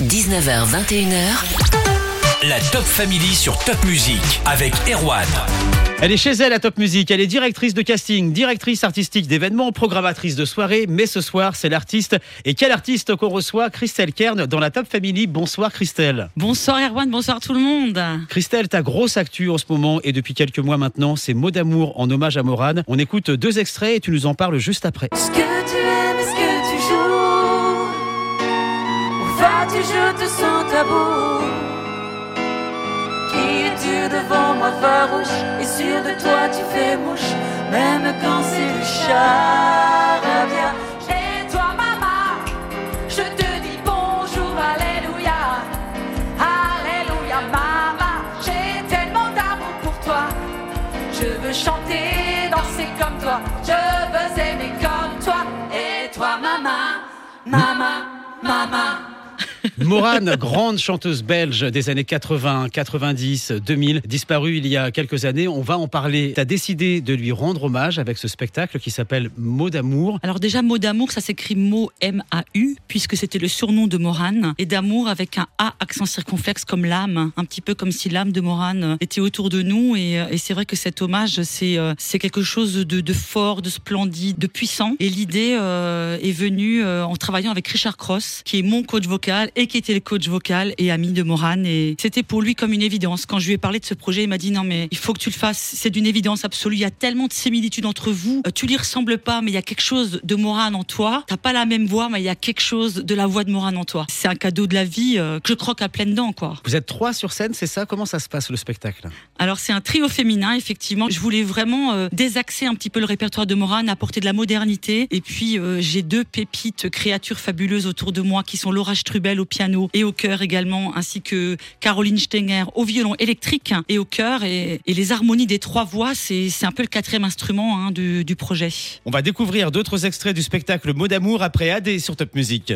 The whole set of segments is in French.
19h, 21h. La Top Family sur Top Music avec Erwan. Elle est chez elle à Top Music, elle est directrice de casting, directrice artistique d'événements, programmatrice de soirées, mais ce soir c'est l'artiste. Et quel artiste qu'on reçoit? Christelle Kern dans la Top Family. Bonsoir Christelle. Bonsoir Erwan, bonsoir tout le monde. Christelle, ta grosse actu en ce moment et depuis quelques mois maintenant, c'est Mots d'amour en hommage à Morane. On écoute deux extraits et tu nous en parles juste après. Ce Qui es-tu devant moi farouche? Et sûr de toi tu fais mouche. Même quand c'est du charabia Et toi maman, je te dis bonjour, alléluia. Alléluia maman, j'ai tellement d'amour pour toi. Je veux chanter, danser comme toi. Je veux aimer comme toi. Et toi maman, maman, maman Morane, grande chanteuse belge des années 80, 90, 2000, disparue il y a quelques années. On va en parler. Tu as décidé de lui rendre hommage avec ce spectacle qui s'appelle Mots d'amour. Alors déjà, mot d'amour, ça s'écrit mot M-A-U, puisque c'était le surnom de Morane, et d'amour avec un A accent circonflexe comme l'âme, un petit peu comme si l'âme de Morane était autour de nous. Et, et c'est vrai que cet hommage, c'est euh, quelque chose de, fort, de splendide, de puissant. Et l'idée euh, est venue euh, en travaillant avec Richard Cross, qui est mon coach vocal et qui était le coach vocal et ami de Morane. Et c'était pour lui comme une évidence. Quand je lui ai parlé de ce projet, il m'a dit non mais il faut que tu le fasses. C'est d'une évidence absolue. Il y a tellement de similitudes entre vous. Euh, tu lui ressembles pas, mais il y a quelque chose de Morane en toi. T'as pas la même voix, mais il y a quelque chose de la voix de Morane en toi. C'est un cadeau de la vie euh, que je croque à pleines dents, quoi. Vous êtes trois sur scène, c'est ça? Comment ça se passe le spectacle? Alors c'est un trio féminin, effectivement. Je voulais vraiment euh, désaxer un petit peu le répertoire de Morane, apporter de la modernité. Et puis euh, j'ai deux pépites créatures fabuleuses autour de moi qui sont Laura Strubel au piano et au chœur également, ainsi que Caroline Stenger au violon électrique et au chœur. Et, et les harmonies des trois voix, c'est un peu le quatrième instrument hein, du, du projet. On va découvrir d'autres extraits du spectacle Mots d'amour après AD sur Top Music.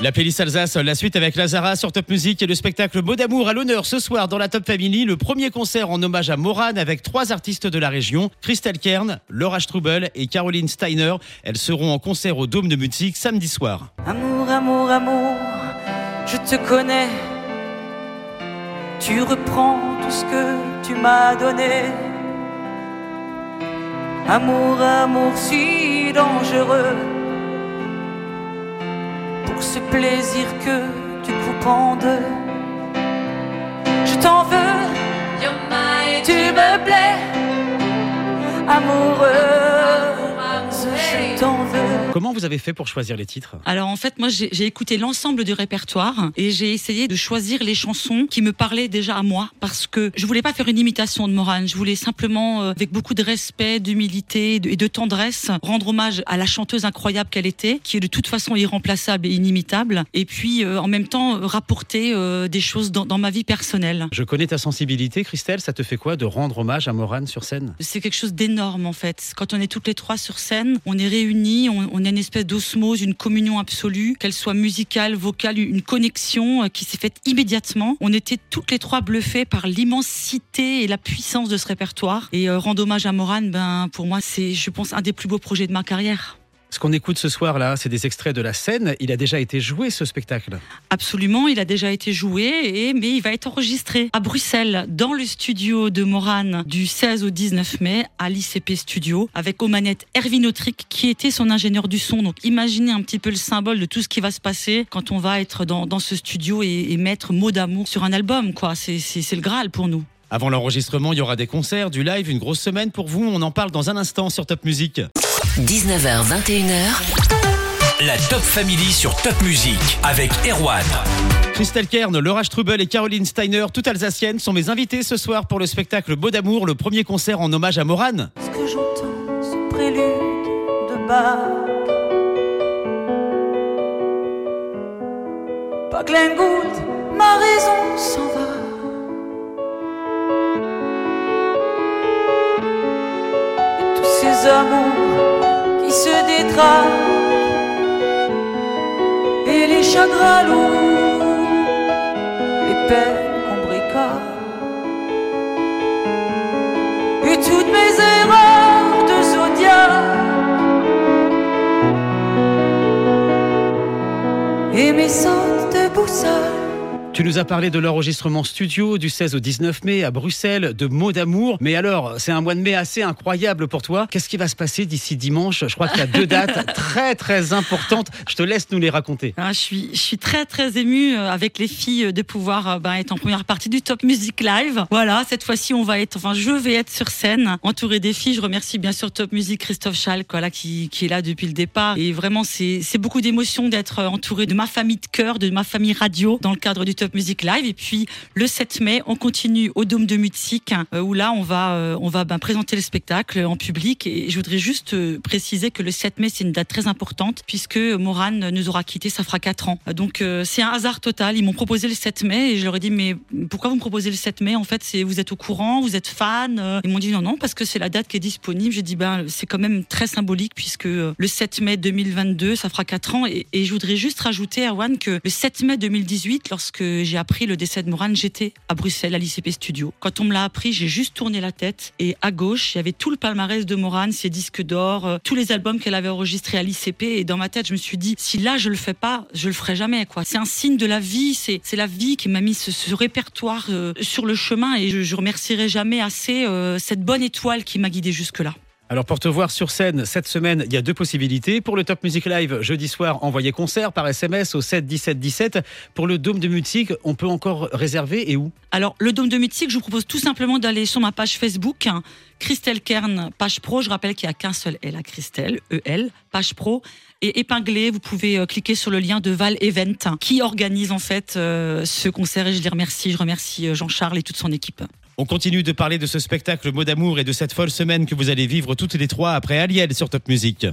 La playlist Alsace, la suite avec Lazara sur Top Music et le spectacle Mots d'amour à l'honneur ce soir dans la Top Family, le premier concert en hommage à Morane avec trois artistes de la région, Christelle Kern, Laura Strubel et Caroline Steiner. Elles seront en concert au Dôme de Musique samedi soir. Amour, amour, amour, je te connais. Tu reprends tout ce que tu m'as donné. Amour, amour si dangereux. Pour ce plaisir que tu coupes en deux. Je t'en veux, tu me plais. Amoureux. Comment vous avez fait pour choisir les titres Alors en fait, moi j'ai écouté l'ensemble du répertoire et j'ai essayé de choisir les chansons qui me parlaient déjà à moi parce que je voulais pas faire une imitation de Morane. Je voulais simplement, euh, avec beaucoup de respect, d'humilité et de- tendresse, rendre hommage à la chanteuse incroyable qu'elle était, qui est de toute façon irremplaçable et inimitable. Et puis euh, en même temps euh, rapporter euh, des choses dans, dans ma vie personnelle. Je connais ta sensibilité, Christelle. Ça te fait quoi de rendre hommage à Morane sur scène? C'est quelque chose d'énorme en fait. Quand on est toutes les trois sur scène, on est réunis, on, on a une espèce d'osmose, une communion absolue, qu'elle soit musicale, vocale, une connexion euh, qui s'est faite immédiatement. On était toutes les trois bluffées par l'immensité et la puissance de ce répertoire. Et euh, rendre hommage à Morane, ben pour moi c'est, je pense, un des plus beaux projets de ma carrière. Ce qu'on écoute ce soir là, c'est des extraits de la scène. Il a déjà été joué ce spectacle. Absolument, il a déjà été joué, et, mais il va être enregistré à Bruxelles, dans le studio de Morane, du 16 au 19 mai, à l'ICP Studio, avec aux manettes Erwin Autric, qui était son ingénieur du son. Donc imaginez un petit peu le symbole de tout ce qui va se passer quand on va être dans, dans ce studio et, et mettre mot d'amour sur un album. quoi. C'est c'est- c'est le Graal pour nous. Avant l'enregistrement, il y aura des concerts, du live, une grosse semaine pour vous. On en parle dans un instant sur Top Music. 19h, 21h. La Top Family sur Top Music avec Erwan. Christelle Kern, Laura Strubel et Caroline Steiner, toutes alsaciennes, sont mes invités ce soir pour le spectacle Beau d'amour, le premier concert en hommage à Morane. Est-ce que j'entends ce prélude de Bach Pas ma raison s'en va. Et tous ces amours et les chagrins lourds, les peines qu'on bricole. Et toutes mes erreurs de zodiaque Et mes sautes de boussole. Tu nous as parlé de l'enregistrement studio du 16 au 19 mai à Bruxelles, de mots d'amour. Mais alors, c'est un mois de mai assez incroyable pour toi. Qu'est-ce qui va se passer d'ici dimanche? Je crois qu'il y a deux dates très très importantes. Je te laisse nous les raconter. Ah, je, suis, je suis très très émue euh, avec les filles euh, de pouvoir euh, ben, être en première partie du Top Music Live. Voilà, cette fois-ci, on va être, enfin, je vais être sur scène, entourée des filles. Je remercie bien sûr Top Music Christophe Schalk, voilà, qui, qui est là depuis le départ. Et vraiment, c'est c'est beaucoup d'émotion d'être entourée de ma famille de cœur, de ma famille radio, dans le cadre du Top Music Live. Et puis le 7 mai, on continue au Dôme de Mutzig, euh, où là, on va, euh, on va ben, présenter le spectacle en public. Et je voudrais juste euh, préciser que le 7 mai, c'est une date très importante, puisque Moran nous aura quitté, ça fera 4 ans. Donc euh, c'est un hasard total. Ils m'ont proposé le 7 mai et je leur ai dit, mais pourquoi vous me proposez le 7 mai? En fait, vous êtes au courant, vous êtes fan. Ils m'ont dit non, non, parce que c'est la date qui est disponible. J'ai dit, ben, c'est quand même très symbolique, puisque le 7 mai 2022, ça fera 4 ans. Et, je voudrais juste rajouter, Erwan, que le 7 mai 2018, lorsque j'ai appris le décès de Moran, j'étais à Bruxelles, à l'ICP Studio. Quand on me l'a appris, j'ai juste tourné la tête et à gauche, il y avait tout le palmarès de Moran, ses disques d'or, euh, tous les albums qu'elle avait enregistrés à l'ICP. Et dans ma tête, je me suis dit, si là je le fais pas, je le ferai jamais. quoi. C'est un signe de la vie, c'est la vie qui m'a mis ce, ce répertoire euh, sur le chemin et je, je remercierai jamais assez euh, cette bonne étoile qui m'a guidée jusque-là. Alors pour te voir sur scène cette semaine, il y a deux possibilités. Pour le Top Music Live, jeudi soir, envoyez concert par SMS au 7 17 17. Pour le Dôme de Mutzig, on peut encore réserver et où? Alors, le Dôme de Mutzig, je vous propose tout simplement d'aller sur ma page Facebook, hein, Christelle Kern, page pro. Je rappelle qu'il n'y a qu'un seul L à Christelle, E-L, page pro. Et épinglé, vous pouvez euh, cliquer sur le lien de Val Event, hein, qui organise en fait euh, ce concert. Et je les remercie. Je remercie euh, Jean-Charles et toute son équipe. On continue de parler de ce spectacle Mot d'amour et de cette folle semaine que vous allez vivre toutes les trois après Aliel sur Top Music.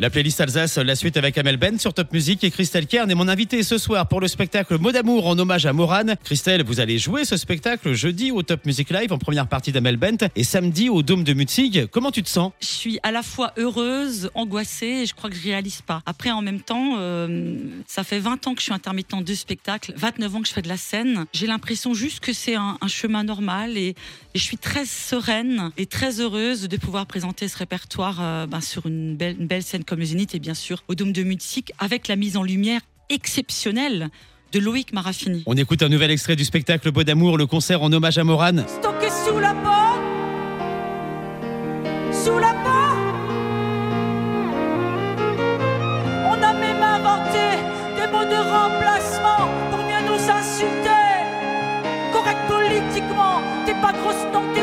La playlist Alsace, la suite avec Amel Ben sur Top Music et Christelle Kern est mon invité ce soir pour le spectacle Mot d'amour en hommage à Moran. Christelle, vous allez jouer ce spectacle jeudi au Top Music Live en première partie d'Amel Bent et samedi au Dôme de Mutzig. Comment tu te sens? Je suis à la fois heureuse, angoissée, et je crois que je réalise pas. Après, en même temps, euh, ça fait 20 ans que je suis intermittent de spectacle, 29 ans que je fais de la scène. J'ai l'impression juste que c'est un, chemin normal et, et je suis très sereine et très heureuse de pouvoir présenter ce répertoire euh, ben, sur une belle, une belle scène comme le Zénith et bien sûr au Dôme de Mutzig avec la mise en lumière exceptionnelle de Loïc Marafini. On écoute un nouvel extrait du spectacle Beau d'amour, le concert en hommage à Moran. Stocké sous la peau. Sous la peau. On a même inventé des mots de remplacement pour mieux nous insulter. Correct politiquement, t'es pas grosse, non, t'es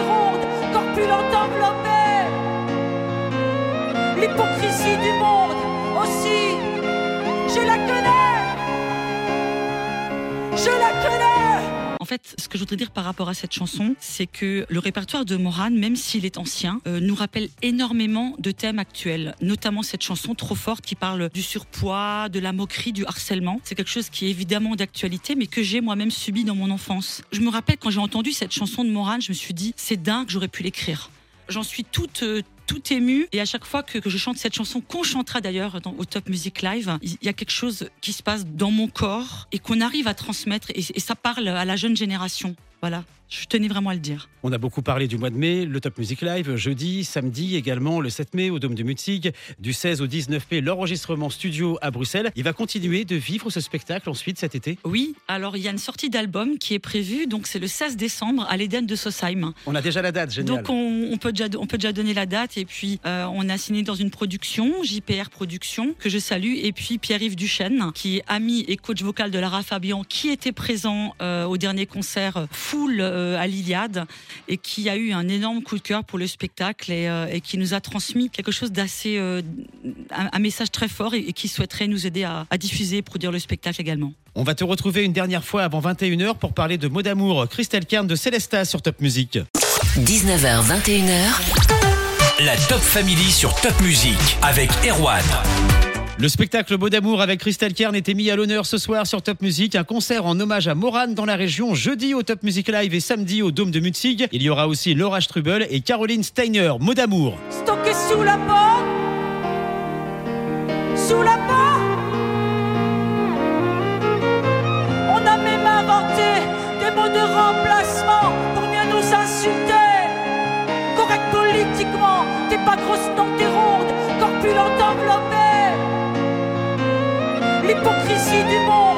L'hypocrisie du monde aussi, je la connais. Je la connais. En fait, ce que je voudrais dire par rapport à cette chanson, c'est que le répertoire de Moran, même s'il est ancien, euh, nous rappelle énormément de thèmes actuels, notamment cette chanson trop forte qui parle du surpoids, de la moquerie, du harcèlement. C'est quelque chose qui est évidemment d'actualité, mais que j'ai moi-même subi dans mon enfance. Je me rappelle quand j'ai entendu cette chanson de Moran, je me suis dit, c'est dingue, j'aurais pu l'écrire. J'en suis toute euh, tout émue et à chaque fois que, je chante cette chanson qu'on chantera d'ailleurs au Top Music Live il y a quelque chose qui se passe dans mon corps et qu'on arrive à transmettre. Et, et ça parle à la jeune génération voilà je tenais vraiment à le dire On a beaucoup parlé du mois de mai, le Top Music Live, jeudi, samedi également, le 7 mai au Dôme de Mutzig, du 16 au 19 mai, l'enregistrement studio à Bruxelles. Il va continuer de vivre ce spectacle ensuite cet été. oui alors il y a une sortie d'album qui est prévue donc c'est le 16 décembre à l'Éden de Sosheim On a déjà la date, génial. Donc on, on peut déjà, on peut déjà donner la date et puis euh, on a signé dans une production, JPR Production, que je salue, et puis Pierre-Yves Duchesne, qui est ami et coach vocal de Lara Fabian, qui était présent euh, au dernier concert euh, euh, à l'Iliade et qui a eu un énorme coup de cœur pour le spectacle et, euh, et qui nous a transmis quelque chose d'assez, euh, un, un message très fort et, et qui souhaiterait nous aider à, à diffuser et produire le spectacle également. On va te retrouver une dernière fois avant 21h pour parler de mots d'amour. Christelle Kern de Célesta sur Top Music. 19h, 21h, La Top Family sur Top Music avec Erwan. Le spectacle Beau d'amour avec Christelle Kern était mis à l'honneur ce soir sur Top Music. Un concert en hommage à Moran dans la région, jeudi au Top Music Live et samedi au Dôme de Mutzig. Il y aura aussi Laura Strubel et Caroline Steiner. Mots d'amour. stocké sous la sous la. On a même inventé des mots de remplacement pour nous insulter. Correct politiquement, t'es pas grosse, non, L'hypocrisie du monde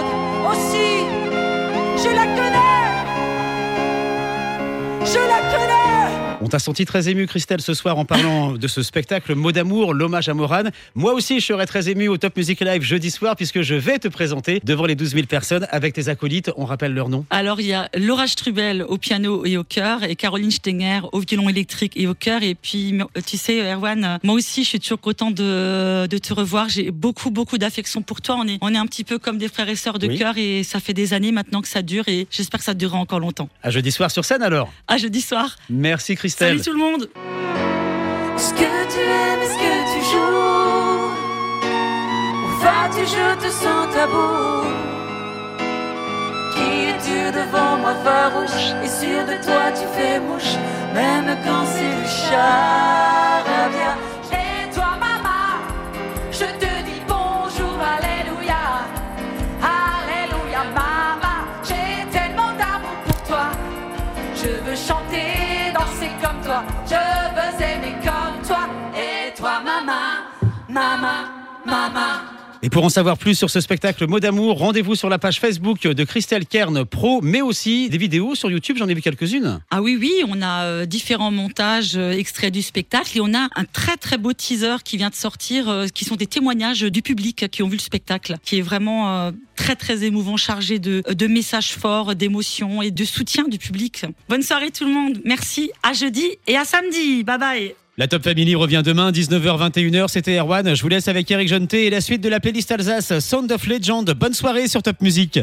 On t'a senti très ému, Christelle, ce soir en parlant de ce spectacle Mot d'amour, l'hommage à Morane. Moi aussi, je serai très ému au Top Music Live jeudi soir puisque je vais te présenter devant les 12 000 personnes avec tes acolytes. On rappelle leur nom. Alors, il y a Laura Strubel au piano et au chœur et Caroline Stenger au violon électrique et au chœur. Et puis, tu sais, Erwan, moi aussi, je suis toujours content de, de te revoir. J'ai beaucoup, beaucoup d'affection pour toi. On est, on est un petit peu comme des frères et sœurs de Oui. cœur et ça fait des années maintenant que ça dure et j'espère que ça durera encore longtemps. À jeudi soir sur scène alors. À jeudi soir. Merci Christelle. Salut tout le monde. Est-ce que tu aimes, est-ce que tu joues Où vas-tu, je te sens tabou Qui es-tu devant moi farouche? Et sûr de toi tu fais mouche Même quand c'est le charabia Je veux aimer comme toi. Et toi, maman, maman, maman. Et pour en savoir plus sur ce spectacle Mot d'amour, rendez-vous sur la page Facebook de Christelle Kern Pro, mais aussi des vidéos sur YouTube. J'en ai vu quelques-unes. Ah oui, oui, on a euh, différents montages euh, extraits du spectacle et on a un très très beau teaser qui vient de sortir, euh, qui sont des témoignages du public qui ont vu le spectacle, qui est vraiment très très émouvant, chargé de, de messages forts, d'émotions et de soutien du public. Bonne soirée tout le monde, merci, à jeudi et à samedi, bye bye La Top Family revient demain, 19h-21h. C'était Erwan. Je vous laisse avec Eric Jonté et la suite de la playlist Alsace Sound of Legend. Bonne soirée sur Top Music.